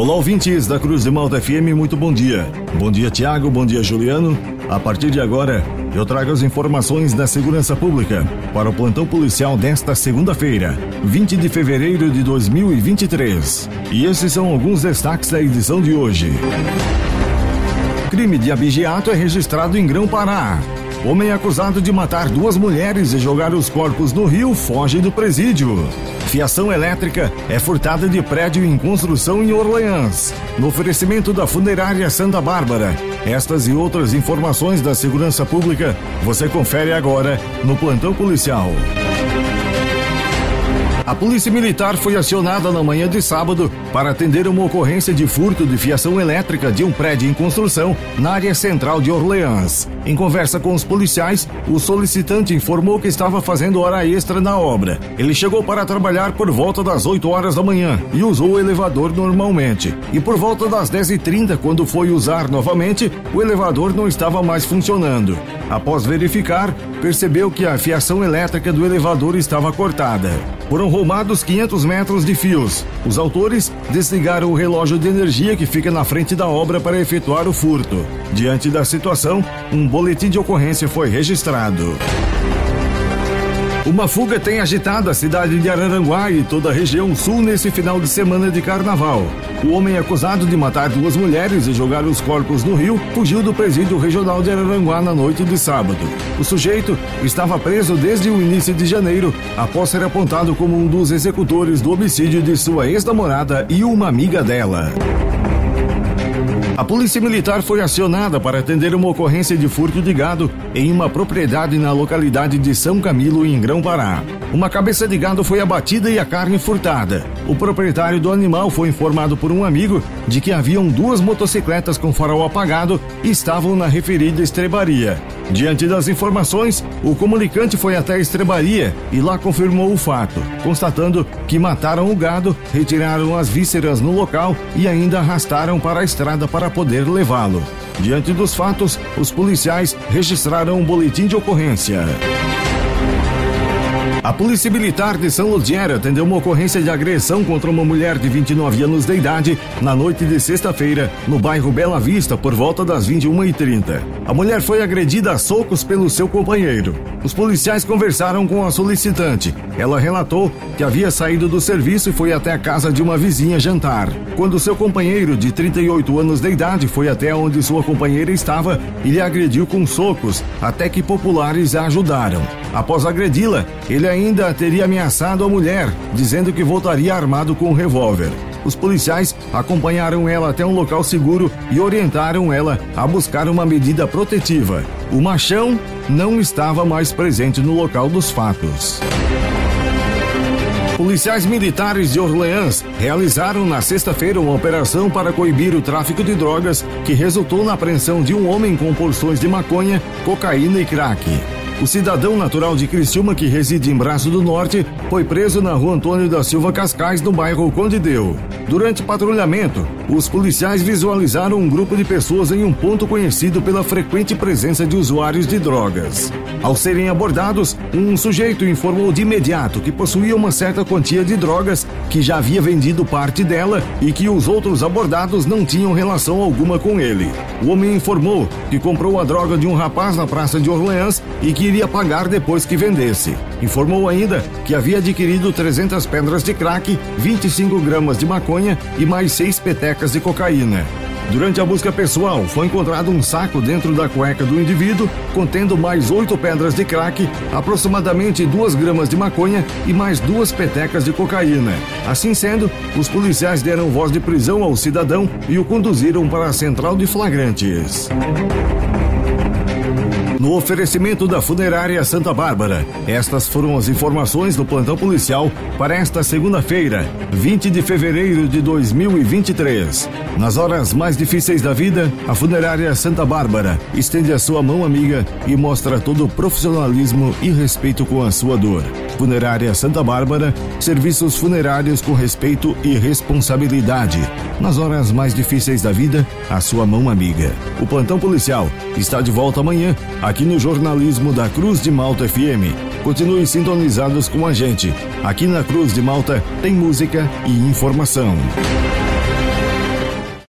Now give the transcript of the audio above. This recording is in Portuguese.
Olá, ouvintes da Cruz de Malta FM, muito bom dia. Bom dia, Tiago, bom dia, Juliano. A partir de agora, eu trago as informações da segurança pública para o plantão policial desta segunda-feira, 20 de fevereiro de 2023. E esses são alguns destaques da edição de hoje. Crime de abigeato é registrado em Grão-Pará. Homem acusado de matar duas mulheres e jogar os corpos no rio foge do presídio. Fiação elétrica é furtada de prédio em construção em Orleans. No oferecimento da funerária Santa Bárbara. Estas e outras informações da segurança pública você confere agora no Plantão Policial. A Polícia Militar foi acionada na manhã de sábado para atender uma ocorrência de furto de fiação elétrica de um prédio em construção na área central de Orleans. Em conversa com os policiais, o solicitante informou que estava fazendo hora extra na obra. Ele chegou para trabalhar por volta das 8 horas da manhã e usou o elevador normalmente. E por volta das 10h30, quando foi usar novamente, o elevador não estava mais funcionando. Após verificar, percebeu que a fiação elétrica do elevador estava cortada. Foram roubados 500 metros de fios. Os autores desligaram o relógio de energia que fica na frente da obra para efetuar o furto. Diante da situação, um boletim de ocorrência foi registrado. Uma fuga tem agitado a cidade de Araranguá e toda a região sul nesse final de semana de carnaval. O homem acusado de matar duas mulheres e jogar os corpos no rio fugiu do presídio regional de Araranguá na noite de sábado. O sujeito estava preso desde o início de janeiro, após ser apontado como um dos executores do homicídio de sua ex-namorada e uma amiga dela. A Polícia Militar foi acionada para atender uma ocorrência de furto de gado em uma propriedade na localidade de São Camilo, em Grão-Pará. Uma cabeça de gado foi abatida e a carne furtada. O proprietário do animal foi informado por um amigo de que haviam duas motocicletas com farol apagado e estavam na referida estrebaria. Diante das informações, o comunicante foi até a estrebaria e lá confirmou o fato, constatando que mataram o gado, retiraram as vísceras no local e ainda arrastaram para a estrada para poder levá-lo. Diante dos fatos, os policiais registraram um boletim de ocorrência. A Polícia Militar de São Ludiero atendeu uma ocorrência de agressão contra uma mulher de 29 anos de idade na noite de sexta-feira, no bairro Bela Vista, por volta das 21h30. A mulher foi agredida a socos pelo seu companheiro. Os policiais conversaram com a solicitante. Ela relatou que havia saído do serviço e foi até a casa de uma vizinha jantar. Quando seu companheiro, de 38 anos de idade, foi até onde sua companheira estava e lhe agrediu com socos, até que populares a ajudaram. Após agredi-la, ele ainda teria ameaçado a mulher, dizendo que voltaria armado com um revólver. Os policiais acompanharam ela até um local seguro e orientaram ela a buscar uma medida protetiva. O machão não estava mais presente no local dos fatos. Policiais militares de Orleans realizaram na sexta-feira uma operação para coibir o tráfico de drogas que resultou na apreensão de um homem com porções de maconha, cocaína e crack. O cidadão natural de Criciúma, que reside em Braço do Norte, foi preso na rua Antônio da Silva Cascais, no bairro Conde Deu. Durante patrulhamento, os policiais visualizaram um grupo de pessoas em um ponto conhecido pela frequente presença de usuários de drogas. Ao serem abordados, um sujeito informou de imediato que possuía uma certa quantia de drogas, que já havia vendido parte dela e que os outros abordados não tinham relação alguma com ele. O homem informou que comprou a droga de um rapaz na praça de Orleans e que iria pagar depois que vendesse. Informou ainda que havia adquirido 300 pedras de crack, 25 gramas de maconha e mais seis petecas de cocaína. Durante a busca pessoal, foi encontrado um saco dentro da cueca do indivíduo, contendo mais oito pedras de crack, aproximadamente duas gramas de maconha e mais duas petecas de cocaína. Assim sendo, os policiais deram voz de prisão ao cidadão e o conduziram para a central de flagrantes no oferecimento da Funerária Santa Bárbara. Estas foram as informações do plantão policial para esta segunda-feira, 20 de fevereiro de 2023. Nas horas mais difíceis da vida, a Funerária Santa Bárbara estende a sua mão amiga e mostra todo o profissionalismo e respeito com a sua dor. Funerária Santa Bárbara, serviços funerários com respeito e responsabilidade. Nas horas mais difíceis da vida, a sua mão amiga. O plantão policial está de volta amanhã aqui no jornalismo da Cruz de Malta FM. Continuem sintonizados com a gente. Aqui na Cruz de Malta tem música e informação.